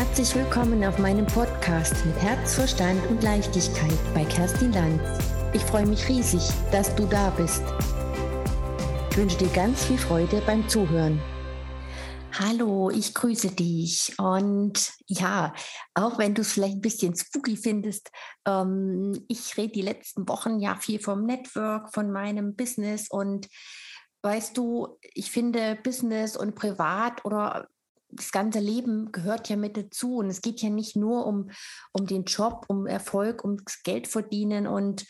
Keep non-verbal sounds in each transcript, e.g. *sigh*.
Herzlich willkommen auf meinem Podcast mit Herz, Verstand und Leichtigkeit bei Kerstin Lanz. Ich freue mich riesig, dass du da bist. Ich wünsche dir ganz viel Freude beim Zuhören. Hallo, ich grüße dich. Und ja, auch wenn du es vielleicht ein bisschen spooky findest, ähm, ich rede die letzten Wochen ja viel vom Network, von meinem Business und weißt du, ich finde Business und Privat oder das ganze Leben gehört ja mit dazu. Und es geht ja nicht nur um, um den Job, um Erfolg, um Geld verdienen. Und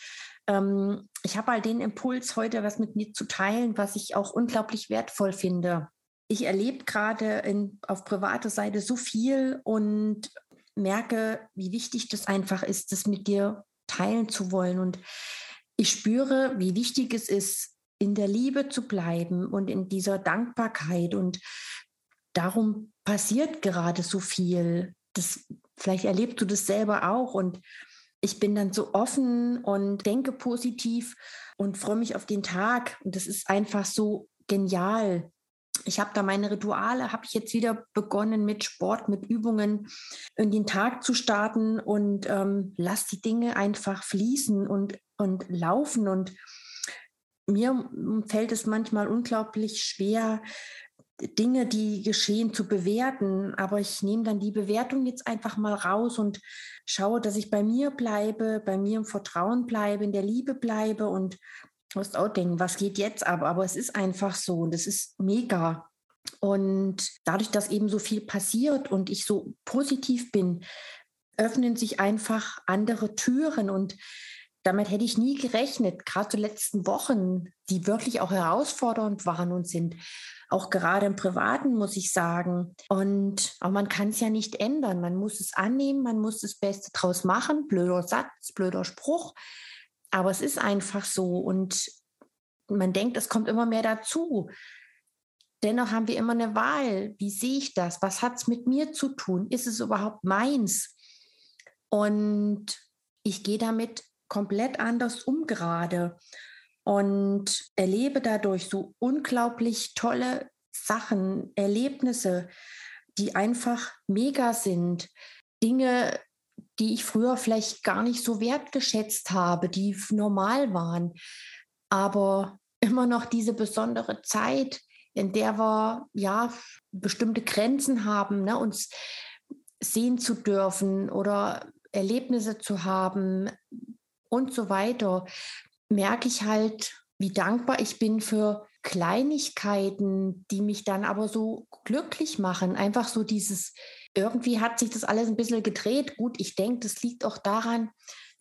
ähm, ich habe halt den Impuls, heute was mit mir zu teilen, was ich auch unglaublich wertvoll finde. Ich erlebe gerade auf privater Seite so viel und merke, wie wichtig das einfach ist, das mit dir teilen zu wollen. Und ich spüre, wie wichtig es ist, in der Liebe zu bleiben und in dieser Dankbarkeit und darum passiert gerade so viel. Das, vielleicht erlebst du das selber auch. Und ich bin dann so offen und denke positiv und freue mich auf den Tag. Und das ist einfach so genial. Ich habe da meine Rituale, habe ich jetzt wieder begonnen mit Sport, mit Übungen in den Tag zu starten und ähm, lass die Dinge einfach fließen und, und laufen. Und mir fällt es manchmal unglaublich schwer, Dinge, die geschehen, zu bewerten. Aber ich nehme dann die Bewertung jetzt einfach mal raus und schaue, dass ich bei mir bleibe, bei mir im Vertrauen bleibe, in der Liebe bleibe und musst auch denken, was geht jetzt ab? Aber es ist einfach so und es ist mega. Und dadurch, dass eben so viel passiert und ich so positiv bin, öffnen sich einfach andere Türen und damit hätte ich nie gerechnet, gerade die letzten Wochen, die wirklich auch herausfordernd waren und sind auch gerade im Privaten, muss ich sagen. Und aber man kann es ja nicht ändern. Man muss es annehmen, man muss das Beste draus machen. Blöder Satz, blöder Spruch. Aber es ist einfach so. Und man denkt, es kommt immer mehr dazu. Dennoch haben wir immer eine Wahl. Wie sehe ich das? Was hat es mit mir zu tun? Ist es überhaupt meins? Und ich gehe damit komplett anders um gerade und erlebe dadurch so unglaublich tolle Sachen, Erlebnisse, die einfach mega sind. Dinge, die ich früher vielleicht gar nicht so wertgeschätzt habe, die normal waren. Aber immer noch diese besondere Zeit, in der wir ja bestimmte Grenzen haben, ne, uns sehen zu dürfen oder Erlebnisse zu haben und so weiter merke ich halt, wie dankbar ich bin für Kleinigkeiten, die mich dann aber so glücklich machen. Einfach so dieses, irgendwie hat sich das alles ein bisschen gedreht. Gut, ich denke, das liegt auch daran,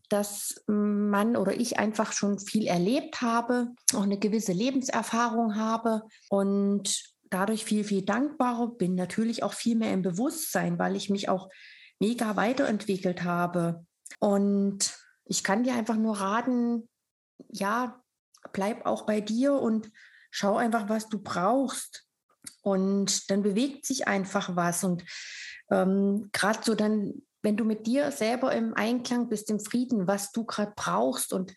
dass man oder ich einfach schon viel erlebt habe, auch eine gewisse Lebenserfahrung habe und dadurch viel, viel dankbarer bin. Natürlich auch viel mehr im Bewusstsein, weil ich mich auch mega weiterentwickelt habe. Und ich kann dir einfach nur raten, ja, bleib auch bei dir und schau einfach, was du brauchst. Und dann bewegt sich einfach was. Und ähm, gerade so dann, wenn du mit dir selber im Einklang bist, im Frieden, was du gerade brauchst und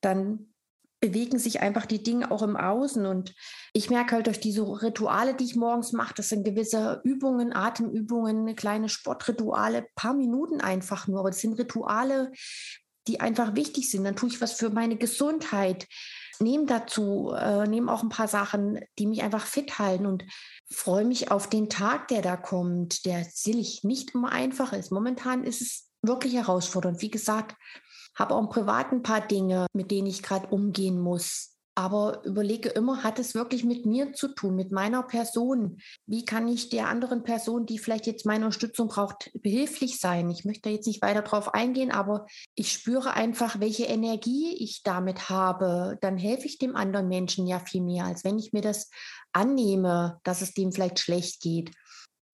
dann bewegen sich einfach die Dinge auch im Außen. Und ich merke halt durch diese Rituale, die ich morgens mache, das sind gewisse Übungen, Atemübungen, kleine Sportrituale, paar Minuten einfach nur. Aber das sind Rituale, die einfach wichtig sind. Dann tue ich was für meine Gesundheit. Nehme dazu, äh, nehme auch ein paar Sachen, die mich einfach fit halten und freue mich auf den Tag, der da kommt, der sicherlich nicht immer einfach ist. Momentan ist es wirklich herausfordernd. Wie gesagt, habe auch im Privaten ein paar Dinge, mit denen ich gerade umgehen muss aber überlege immer, hat es wirklich mit mir zu tun, mit meiner Person? Wie kann ich der anderen Person, die vielleicht jetzt meine Unterstützung braucht, behilflich sein? Ich möchte jetzt nicht weiter darauf eingehen, aber ich spüre einfach, welche Energie ich damit habe. Dann helfe ich dem anderen Menschen ja viel mehr, als wenn ich mir das annehme, dass es dem vielleicht schlecht geht.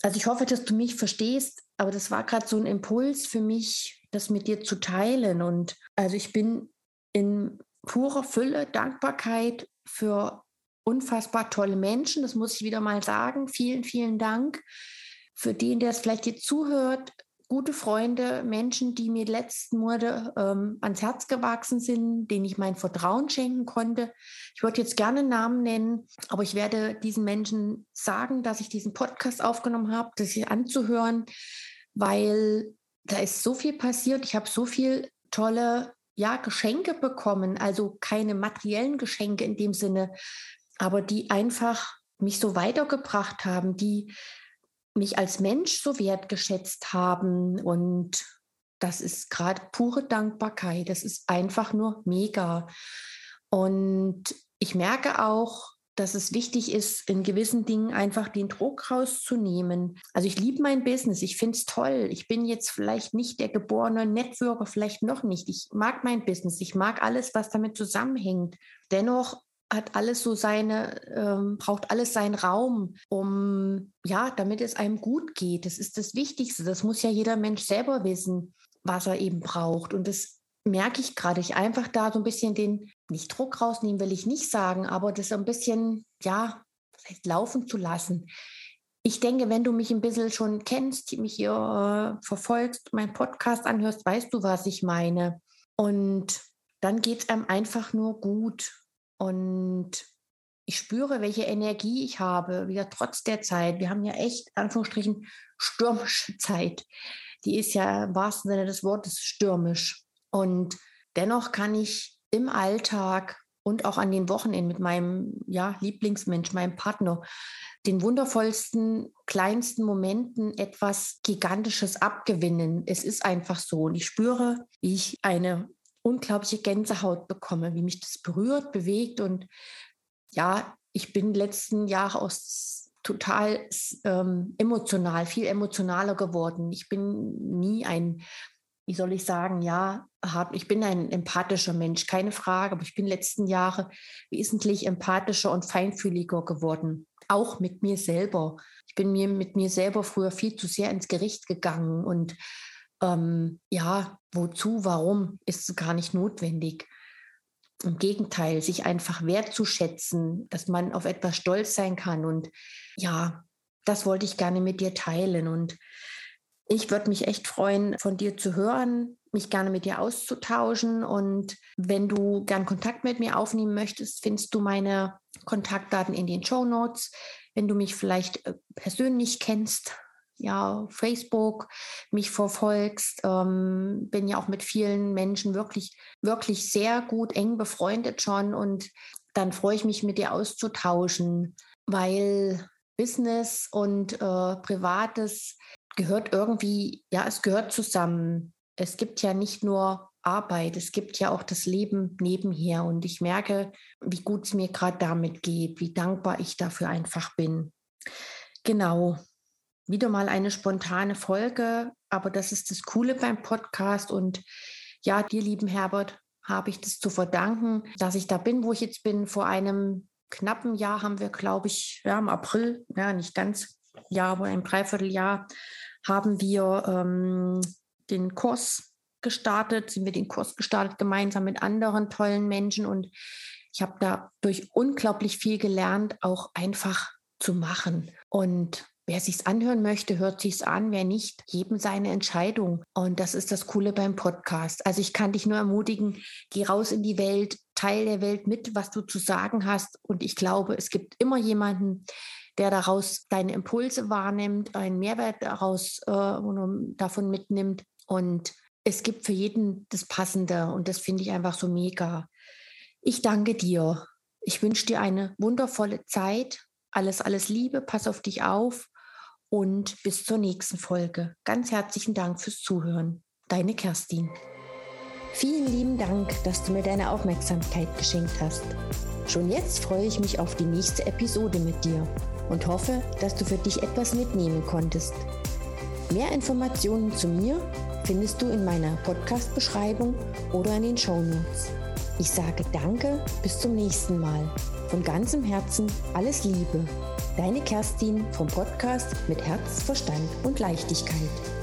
Also ich hoffe, dass du mich verstehst, aber das war gerade so ein Impuls für mich, das mit dir zu teilen. Und also ich bin in pure Fülle, Dankbarkeit für unfassbar tolle Menschen. Das muss ich wieder mal sagen. Vielen, vielen Dank für den, der es vielleicht jetzt zuhört. Gute Freunde, Menschen, die mir letzten Monate ähm, ans Herz gewachsen sind, denen ich mein Vertrauen schenken konnte. Ich würde jetzt gerne Namen nennen, aber ich werde diesen Menschen sagen, dass ich diesen Podcast aufgenommen habe, das hier anzuhören weil da ist so viel passiert. Ich habe so viel tolle ja, Geschenke bekommen, also keine materiellen Geschenke in dem Sinne, aber die einfach mich so weitergebracht haben, die mich als Mensch so wertgeschätzt haben. Und das ist gerade pure Dankbarkeit. Das ist einfach nur mega. Und ich merke auch, dass es wichtig ist, in gewissen Dingen einfach den Druck rauszunehmen. Also ich liebe mein Business, ich finde es toll. Ich bin jetzt vielleicht nicht der geborene Networker, vielleicht noch nicht. Ich mag mein Business, ich mag alles, was damit zusammenhängt. Dennoch hat alles so seine, ähm, braucht alles seinen Raum, um, ja, damit es einem gut geht. Das ist das Wichtigste. Das muss ja jeder Mensch selber wissen, was er eben braucht. Und das merke ich gerade, ich einfach da so ein bisschen den, nicht Druck rausnehmen will ich nicht sagen, aber das ein bisschen, ja, vielleicht laufen zu lassen. Ich denke, wenn du mich ein bisschen schon kennst, mich hier äh, verfolgst, meinen Podcast anhörst, weißt du, was ich meine. Und dann geht es einem einfach nur gut. Und ich spüre, welche Energie ich habe, wieder trotz der Zeit. Wir haben ja echt, Anführungsstrichen, stürmische *laughs* Zeit. Die ist ja im wahrsten Sinne des Wortes stürmisch. Und dennoch kann ich im Alltag und auch an den Wochenenden mit meinem ja, Lieblingsmensch, meinem Partner, den wundervollsten, kleinsten Momenten etwas Gigantisches abgewinnen. Es ist einfach so. Und ich spüre, wie ich eine unglaubliche Gänsehaut bekomme, wie mich das berührt, bewegt. Und ja, ich bin letzten Jahre aus total ähm, emotional, viel emotionaler geworden. Ich bin nie ein wie soll ich sagen, ja, ich bin ein empathischer Mensch, keine Frage, aber ich bin letzten Jahre wesentlich empathischer und feinfühliger geworden, auch mit mir selber. Ich bin mir mit mir selber früher viel zu sehr ins Gericht gegangen und ähm, ja, wozu, warum, ist gar nicht notwendig. Im Gegenteil, sich einfach wertzuschätzen, dass man auf etwas stolz sein kann. Und ja, das wollte ich gerne mit dir teilen. Und ich würde mich echt freuen, von dir zu hören, mich gerne mit dir auszutauschen. Und wenn du gern Kontakt mit mir aufnehmen möchtest, findest du meine Kontaktdaten in den Show Notes. Wenn du mich vielleicht äh, persönlich kennst, ja, Facebook mich verfolgst, ähm, bin ja auch mit vielen Menschen wirklich, wirklich sehr gut eng befreundet schon. Und dann freue ich mich, mit dir auszutauschen, weil Business und äh, Privates gehört irgendwie, ja, es gehört zusammen. Es gibt ja nicht nur Arbeit, es gibt ja auch das Leben nebenher. Und ich merke, wie gut es mir gerade damit geht, wie dankbar ich dafür einfach bin. Genau, wieder mal eine spontane Folge, aber das ist das Coole beim Podcast. Und ja, dir, lieben Herbert, habe ich das zu verdanken, dass ich da bin, wo ich jetzt bin. Vor einem knappen Jahr haben wir, glaube ich, ja, im April, ja, nicht ganz Jahr, aber ein Dreivierteljahr haben wir ähm, den Kurs gestartet, sind wir den Kurs gestartet gemeinsam mit anderen tollen Menschen und ich habe dadurch unglaublich viel gelernt, auch einfach zu machen. Und wer sich's anhören möchte, hört sich's an. Wer nicht, jedem seine Entscheidung. Und das ist das Coole beim Podcast. Also ich kann dich nur ermutigen, geh raus in die Welt, teil der Welt mit, was du zu sagen hast. Und ich glaube, es gibt immer jemanden, der daraus deine Impulse wahrnimmt, einen Mehrwert daraus äh, davon mitnimmt. Und es gibt für jeden das Passende und das finde ich einfach so mega. Ich danke dir. Ich wünsche dir eine wundervolle Zeit. Alles, alles Liebe, pass auf dich auf und bis zur nächsten Folge. Ganz herzlichen Dank fürs Zuhören. Deine Kerstin. Vielen lieben Dank, dass du mir deine Aufmerksamkeit geschenkt hast. Schon jetzt freue ich mich auf die nächste Episode mit dir und hoffe, dass du für dich etwas mitnehmen konntest. Mehr Informationen zu mir findest du in meiner Podcast-Beschreibung oder in den Show Notes. Ich sage Danke, bis zum nächsten Mal. Von ganzem Herzen alles Liebe. Deine Kerstin vom Podcast mit Herz, Verstand und Leichtigkeit.